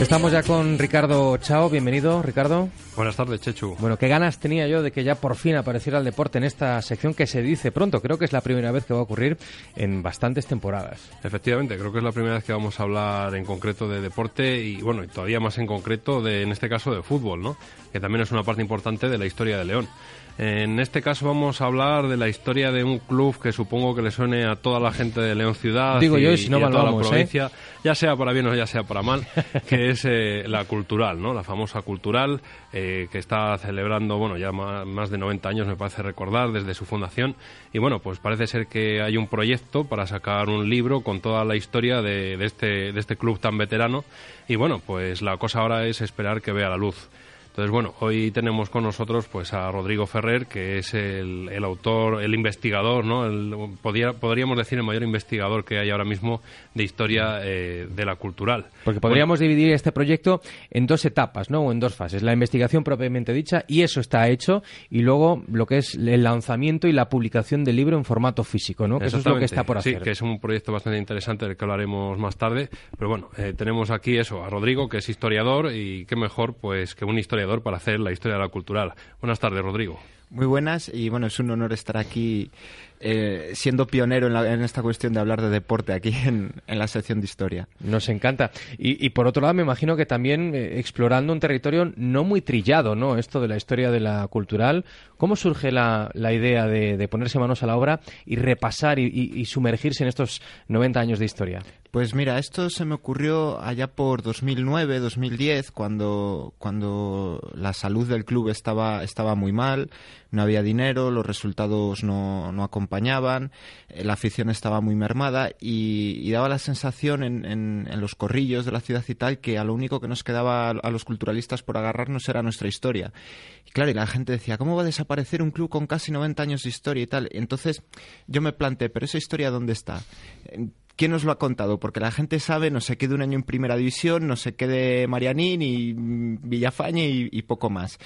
Estamos ya con Ricardo Chao. Bienvenido, Ricardo. Buenas tardes, Chechu. Bueno, qué ganas tenía yo de que ya por fin apareciera el deporte en esta sección que se dice pronto. Creo que es la primera vez que va a ocurrir en bastantes temporadas. Efectivamente, creo que es la primera vez que vamos a hablar en concreto de deporte y, bueno, y todavía más en concreto de, en este caso, de fútbol, ¿no? Que también es una parte importante de la historia de León. En este caso vamos a hablar de la historia de un club que supongo que le suene a toda la gente de León Ciudad Digo y, yo, y si no y a toda la ¿eh? provincia, ya sea para bien o ya sea para mal, que es eh, la cultural, ¿no? La famosa cultural eh, que está celebrando, bueno, ya más de 90 años me parece recordar desde su fundación y bueno, pues parece ser que hay un proyecto para sacar un libro con toda la historia de, de este, de este club tan veterano y bueno, pues la cosa ahora es esperar que vea la luz. Entonces, bueno, hoy tenemos con nosotros pues a Rodrigo Ferrer, que es el, el autor, el investigador, ¿no? El- podría- podríamos decir el mayor investigador que hay ahora mismo de historia eh, de la cultural. Porque podríamos dividir este proyecto en dos etapas, ¿no? O en dos fases. La investigación propiamente dicha, y eso está hecho, y luego lo que es el lanzamiento y la publicación del libro en formato físico, ¿no? Que eso es lo que está por hacer. Sí, que es un proyecto bastante interesante del que hablaremos más tarde. Pero bueno, eh, tenemos aquí eso, a Rodrigo, que es historiador, y qué mejor pues que un historiador para hacer la historia de la cultural. Buenas tardes, Rodrigo. Muy buenas y bueno, es un honor estar aquí eh, siendo pionero en, la- en esta cuestión de hablar de deporte aquí en, en la sección de historia. Nos encanta. Y, y por otro lado, me imagino que también eh, explorando un territorio no muy trillado, ¿no? Esto de la historia de la cultural. ¿Cómo surge la, la idea de, de ponerse manos a la obra y repasar y, y- y sumergirse en estos 90 años de historia? Pues mira, esto se me ocurrió allá por 2009, 2010, cuando, cuando la salud del club estaba, estaba muy mal, no había dinero, los resultados no, no acompañaban, eh, la afición estaba muy mermada y, daba la sensación en, en- en los corrillos de la ciudad y tal que a lo único que nos quedaba a, a los culturalistas por agarrarnos era nuestra historia. Y claro, y la gente decía, ¿cómo va a desaparecer un club con casi 90 años de historia y tal? Entonces yo me planteé, ¿pero esa historia dónde está? ¿Quién nos lo ha contado? Porque la gente sabe, no sé qué de un año en primera división, no sé qué de Marianín y Villafañe y, y poco más.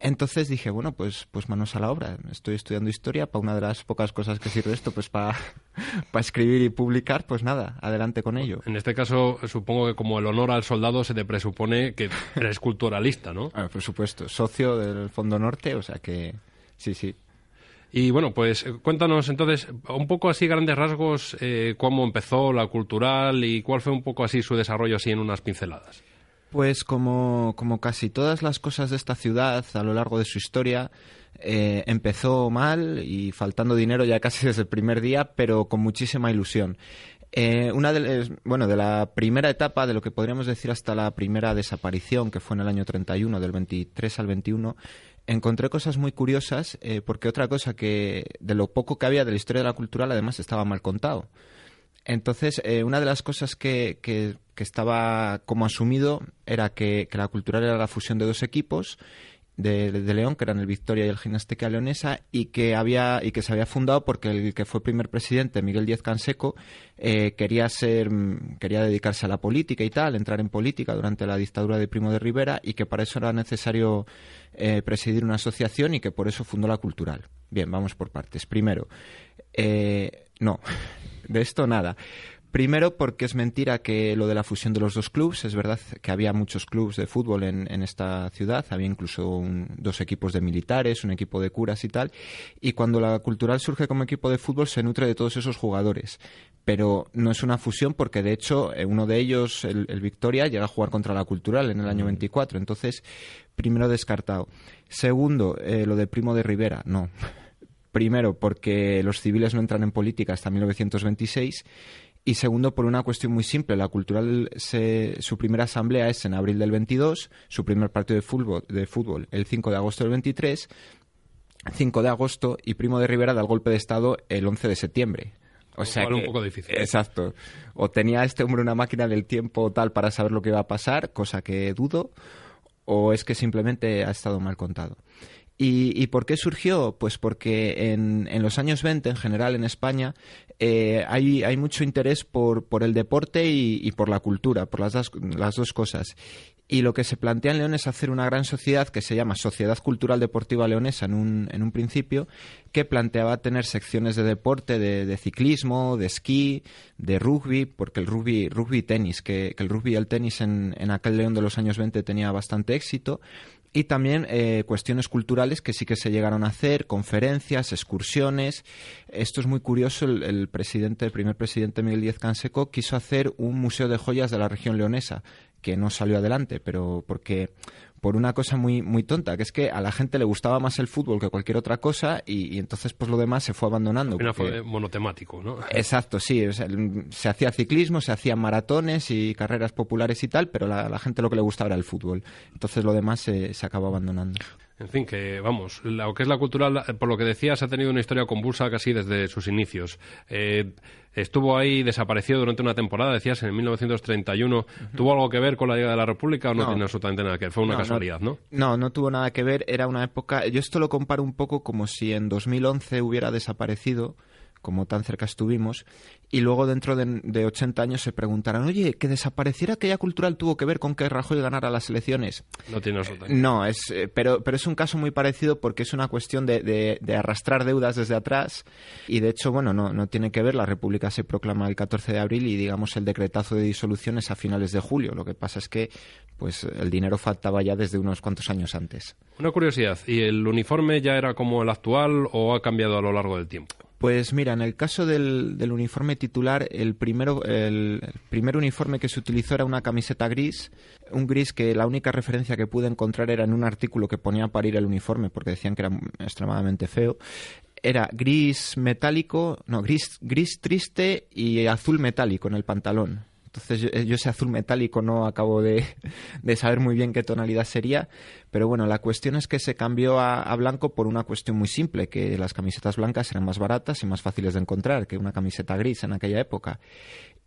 Entonces dije, bueno, pues, pues manos a la obra. Estoy estudiando historia, para una de las pocas cosas que sirve esto, pues para escribir y publicar, pues nada, adelante con ello. En este caso, supongo que como el honor al soldado se te presupone que eres culturalista, ¿no? Ah, por supuesto, socio del Fondo Norte, o sea que sí, sí. Y bueno, pues eh, cuéntanos entonces un poco así grandes rasgos eh, cómo empezó la cultural y cuál fue un poco así su desarrollo así en unas pinceladas. Pues como, como casi todas las cosas de esta ciudad a lo largo de su historia, eh, empezó mal y faltando dinero ya casi desde el primer día, pero con muchísima ilusión. Una de, bueno, de la primera etapa, de lo que podríamos decir hasta la primera desaparición, que fue en el año 31, del 23 al 21, encontré cosas muy curiosas, eh, porque otra cosa que, de lo poco que había de la historia de la cultural, además estaba mal contado. Entonces, eh, una de las cosas que, que- que estaba como asumido era que, que la cultural era la fusión de dos equipos de, León, que eran el Victoria y el Gimnástica Leonesa, y que había y que se había fundado porque el que fue primer presidente, Miguel Díez Canseco, eh, quería ser mm, quería dedicarse a la política y tal, entrar en política durante la dictadura de Primo de Rivera, y que para eso era necesario eh, presidir una asociación y que por eso fundó la cultural. Bien, vamos por partes. Primero, eh, no, de esto nada. Primero porque es mentira que lo de la fusión de los dos clubes, es verdad que había muchos clubes de fútbol en, esta ciudad, había incluso dos equipos de militares, un equipo de curas y tal, y cuando la Cultural surge como equipo de fútbol se nutre de todos esos jugadores, pero no es una fusión porque de hecho eh, uno de ellos, el, Victoria, llega a jugar contra la Cultural en el año 24, entonces primero descartado. Segundo, eh, lo de Primo de Rivera, no. Primero, porque los civiles no entran en política hasta 1926 y segundo por una cuestión muy simple. La Cultural, su primera asamblea es en abril del 22, su primer partido de fútbol, de fútbol el 5 de agosto del 23, 5 de agosto y Primo de Rivera da el golpe de Estado el 11 de septiembre. O sea un poco difícil. Exacto. O tenía este hombre una máquina del tiempo tal para saber lo que iba a pasar, cosa que dudo, o es que simplemente ha estado mal contado. ¿Y, por qué surgió? Pues porque en, los años 20, en general en España, eh, hay, mucho interés por, el deporte y, por la cultura, por las dos, cosas. Y lo que se plantea en León es hacer una gran sociedad que se llama Sociedad Cultural Deportiva Leonesa en un, principio, que planteaba tener secciones de deporte, de, ciclismo, de esquí, de rugby, porque el rugby, rugby tenis, que, el rugby y el tenis en, en aquel León de los años 20 tenía bastante éxito, y también eh, cuestiones culturales que sí que se llegaron a hacer, conferencias, excursiones. Esto es muy curioso. El, presidente, el primer presidente Miguel Díaz Canseco quiso hacer un museo de joyas de la región leonesa, que no salió adelante, pero porque por una cosa muy, muy tonta, que es que a la gente le gustaba más el fútbol que cualquier otra cosa y, entonces pues lo demás se fue abandonando. fue monotemático, ¿no? Exacto, sí. se hacía ciclismo, se hacían maratones y carreras populares y tal, pero a la, gente lo que le gustaba era el fútbol. Entonces lo demás se, se acabó abandonando. En fin, que vamos, lo que es la cultural, por lo que decías, ha tenido una historia convulsa casi desde sus inicios. Eh, estuvo ahí desaparecido durante una temporada, decías, en 1931. ¿Tuvo algo que ver con la llegada de la República o no, tiene absolutamente nada que ver? Fue una casualidad, no, ¿no? No, tuvo nada que ver. Era una época. Yo esto lo comparo un poco como si en 2011 hubiera desaparecido como tan cerca estuvimos, y luego dentro de, de, 80 años se preguntarán, oye, que desapareciera aquella cultural tuvo que ver con que Rajoy ganara las elecciones. No tiene No, es, eh, pero, pero es un caso muy parecido porque es una cuestión de, de, arrastrar deudas desde atrás, y de hecho, bueno, no, no tiene que ver, la República se proclama el 14 de abril y digamos el decretazo de disolución es a finales de julio. Lo que pasa es que pues el dinero faltaba ya desde unos cuantos años antes. Una curiosidad, ¿y el uniforme ya era como el actual o ha cambiado a lo largo del tiempo? Pues mira, en el caso del, del uniforme titular, el, primero, el, primer uniforme que se utilizó era una camiseta gris, un gris que la única referencia que pude encontrar era en un artículo que ponía para ir el uniforme porque decían que era extremadamente feo. Era gris metálico, no, gris, gris triste y azul metálico en el pantalón. Entonces yo, ese azul metálico no acabo de, saber muy bien qué tonalidad sería, pero bueno, la cuestión es que se cambió a, blanco por una cuestión muy simple, que las camisetas blancas eran más baratas y más fáciles de encontrar que una camiseta gris en aquella época.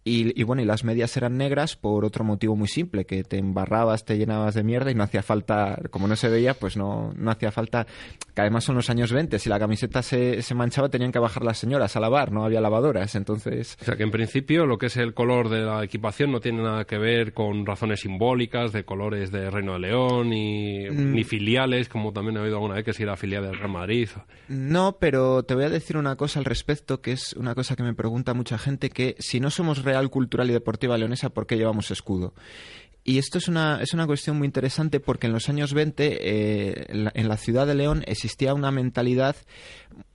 Y, bueno, y las medias eran negras por otro motivo muy simple, que te embarrabas, te llenabas de mierda y no hacía falta, como no se veía, pues no, no hacía falta, que además son los años 20, si la camiseta se, se manchaba tenían que bajar las señoras a lavar, no había lavadoras, entonces... O sea que en principio lo que es el color de la equipación no tiene nada que ver con razones simbólicas, de colores de Reino de León, ni, mm. ni filiales, como también he oído alguna vez que si era filial del Real Madrid. No, pero te voy a decir una cosa al respecto, que es una cosa que me pregunta mucha gente, que si no somos Real Cultural y Deportiva Leonesa, ¿por qué llevamos escudo? Y esto es una, es una cuestión muy interesante porque en los años 20 eh, en, la, ciudad de León existía una mentalidad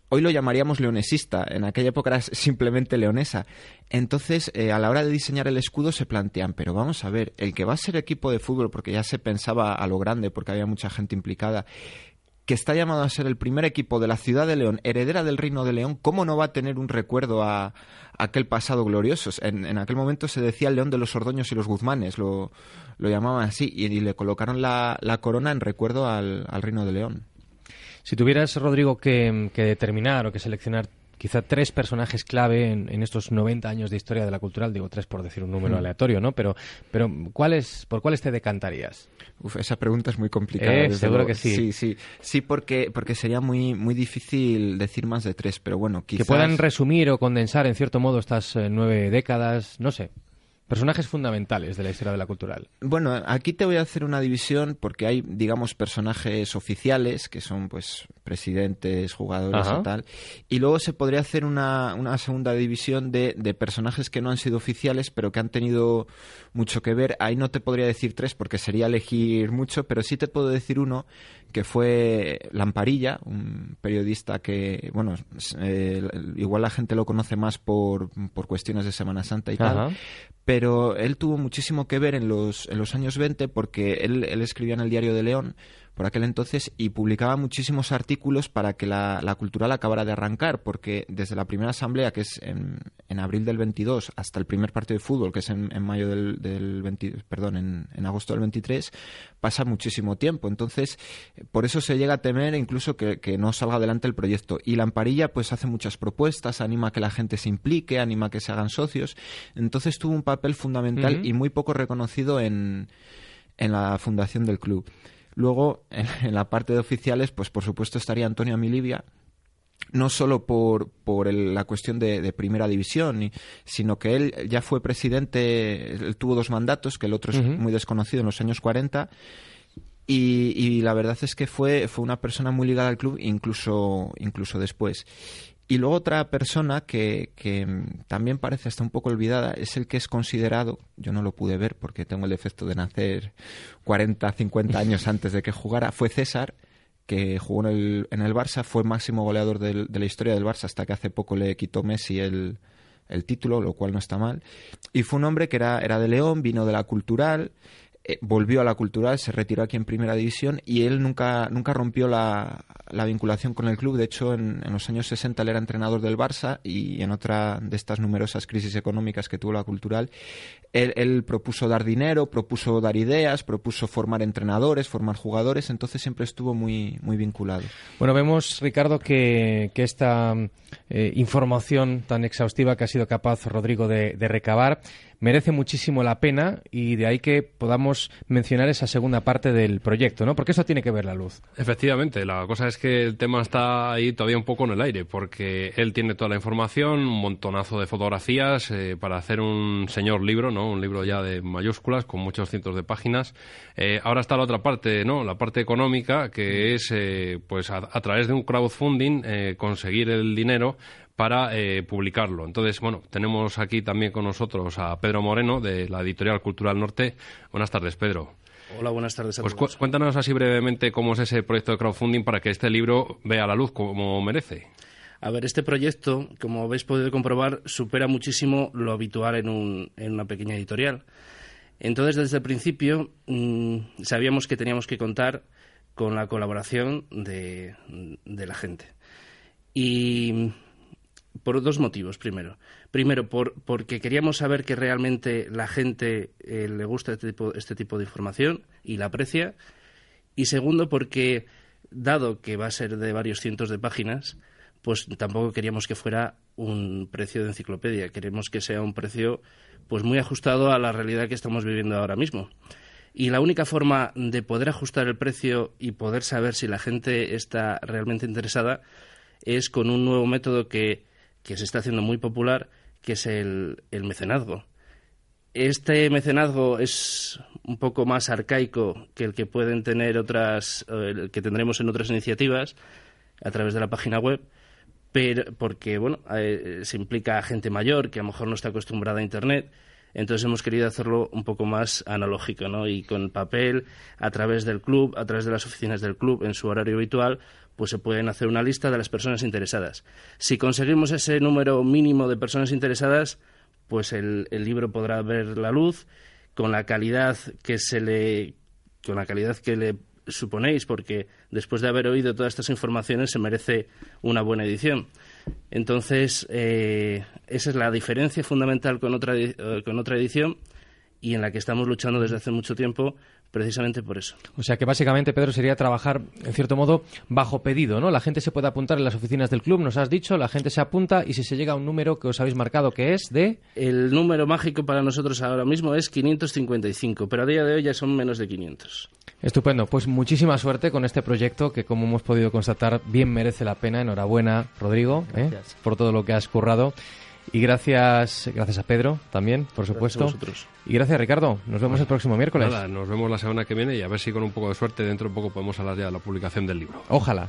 hoy lo llamaríamos leonesista, en aquella época era simplemente leonesa. Entonces, eh, a la hora de diseñar el escudo se plantean, pero vamos a ver, el que va a ser equipo de fútbol, porque ya se pensaba a lo grande, porque había mucha gente implicada, que está llamado a ser el primer equipo de la ciudad de León, heredera del Reino de León, ¿cómo no va a tener un recuerdo a, aquel pasado glorioso? En, aquel momento se decía el León de los Ordoños y los Guzmanes, lo, llamaban así, y, le colocaron la, corona en recuerdo al, Reino de León. Si tuvieras, Rodrigo, que, determinar o que seleccionar quizá tres personajes clave en, estos 90 años de historia de la cultural, digo tres por decir un número hmm. aleatorio, ¿no? Pero, pero ¿cuáles, ¿por cuáles te decantarías? Uf, esa pregunta es muy complicada. Eh, seguro que sí. Sí, sí. Sí, porque, porque sería muy, muy difícil decir más de tres, pero bueno, quizás... Que puedan resumir o condensar, en cierto modo, estas eh, nueve décadas, no sé. Personajes fundamentales de la historia de la cultural. Bueno, aquí te voy a hacer una división porque hay, digamos, personajes oficiales que son, pues, presidentes, jugadores y tal. Y luego se podría hacer una, una segunda división de, de, personajes que no han sido oficiales, pero que han tenido mucho que ver. Ahí no te podría decir tres porque sería elegir mucho, pero sí te puedo decir uno que fue Lamparilla, un periodista que, bueno, eh, igual la gente lo conoce más por, por cuestiones de Semana Santa y tal, pero él tuvo muchísimo que ver en los, en los años 20 porque él, él escribía en el Diario de León por aquel entonces y publicaba muchísimos artículos para que la, la cultural acabara de arrancar, porque desde la primera asamblea, que es en, en abril del 22, hasta el primer partido de fútbol, que es en, en mayo del, del 20, perdón, en, en, agosto del 23, pasa muchísimo tiempo. Entonces, por eso se llega a temer incluso que, que no salga adelante el proyecto. Y Lamparilla, pues hace muchas propuestas, anima a que la gente se implique, anima a que se hagan socios. Entonces tuvo un papel fundamental uh -huh. y muy poco reconocido en, en la fundación del club. Luego, en, la parte de oficiales, pues por supuesto estaría Antonio Amilibia, no solo por, por el, la cuestión de, de primera división, sino que él ya fue presidente, él tuvo dos mandatos, que el otro uh -huh. es muy desconocido en los años 40, y, y, la verdad es que fue, fue una persona muy ligada al club, incluso, incluso después. Y luego otra persona que, que, también parece hasta un poco olvidada es el que es considerado, yo no lo pude ver porque tengo el defecto de nacer 40, 50 años antes de que jugara, fue César, que jugó en el, en el Barça, fue máximo goleador del, de la historia del Barça hasta que hace poco le quitó Messi el, el título, lo cual no está mal. Y fue un hombre que era, era de León, vino de la cultural, eh, volvió a la cultural, se retiró aquí en primera división y él nunca, nunca rompió la, la vinculación con el club. De hecho, en, los años 60 él era entrenador del Barça y en otra de estas numerosas crisis económicas que tuvo la cultural, él, propuso dar dinero, propuso dar ideas, propuso formar entrenadores, formar jugadores, entonces siempre estuvo muy, muy vinculado. Bueno, vemos, Ricardo, que, que esta eh, información tan exhaustiva que ha sido capaz Rodrigo de recabar merece muchísimo la pena y de ahí que podamos mencionar esa segunda parte del proyecto, ¿no? Porque eso tiene que ver la luz. Efectivamente, la cosa es que el tema está ahí todavía un poco en el aire, porque él tiene toda la información, un montonazo de fotografías eh, para hacer un señor libro, ¿no? Un libro ya de mayúsculas con muchos cientos de páginas. Eh, ahora está la otra parte, ¿no? La parte económica, que es, eh, pues, a, a, través de un crowdfunding eh, conseguir el dinero para eh, publicarlo. Entonces, bueno, tenemos aquí también con nosotros a Pedro Moreno de la Editorial Cultural Norte. Buenas tardes, Pedro. Hola, buenas tardes a pues todos. Cu cuéntanos así brevemente cómo es ese proyecto de crowdfunding para que este libro vea la luz como merece. A ver, este proyecto, como habéis podido comprobar, supera muchísimo lo habitual en, un, en una pequeña editorial. Entonces, desde el principio, mmm, sabíamos que teníamos que contar con la colaboración de, de la gente. Y por dos motivos, primero. Primero, por, porque queríamos saber que realmente la gente eh, le gusta este tipo, este tipo de información y la aprecia. Y segundo, porque, dado que va a ser de varios cientos de páginas, pues tampoco queríamos que fuera un precio de enciclopedia. Queremos que sea un precio pues muy ajustado a la realidad que estamos viviendo ahora mismo. Y la única forma de poder ajustar el precio y poder saber si la gente está realmente interesada es con un nuevo método que que se está haciendo muy popular, que es el, el mecenazgo. Este mecenazgo es un poco más arcaico que el que pueden tener otras, el que tendremos en otras iniciativas a través de la página web, pero porque bueno, eh, se implica a gente mayor que a lo mejor no está acostumbrada a Internet. Entonces hemos querido hacerlo un poco más analógico, ¿no? Y con papel, a través del club, a través de las oficinas del club, en su horario habitual, pues se pueden hacer una lista de las personas interesadas. Si conseguimos ese número mínimo de personas interesadas, pues el, libro podrá ver la luz con la calidad que se le con la calidad que le suponéis, porque después de haber oído todas estas informaciones se merece una buena edición. Entonces, eh, esa es la diferencia fundamental con otra, eh, con otra edición y en la que estamos luchando desde hace mucho tiempo precisamente por eso. O sea que básicamente, Pedro, sería trabajar, en cierto modo, bajo pedido, ¿no? La gente se puede apuntar en las oficinas del club, nos has dicho, la gente se apunta y si se llega a un número que os habéis marcado que es de... El número mágico para nosotros ahora mismo es 555, pero a día de hoy ya son menos de 500. Estupendo, pues muchísima suerte con este proyecto que como hemos podido constatar bien merece la pena. Enhorabuena, Rodrigo, ¿eh? por todo lo que has currado. Y gracias, gracias a Pedro también, por supuesto. Gracias y gracias, Ricardo. Nos vemos el próximo miércoles. Nada, nos vemos la semana que viene y a ver si con un poco de suerte dentro de poco podemos hablar ya de la publicación del libro. Ojalá.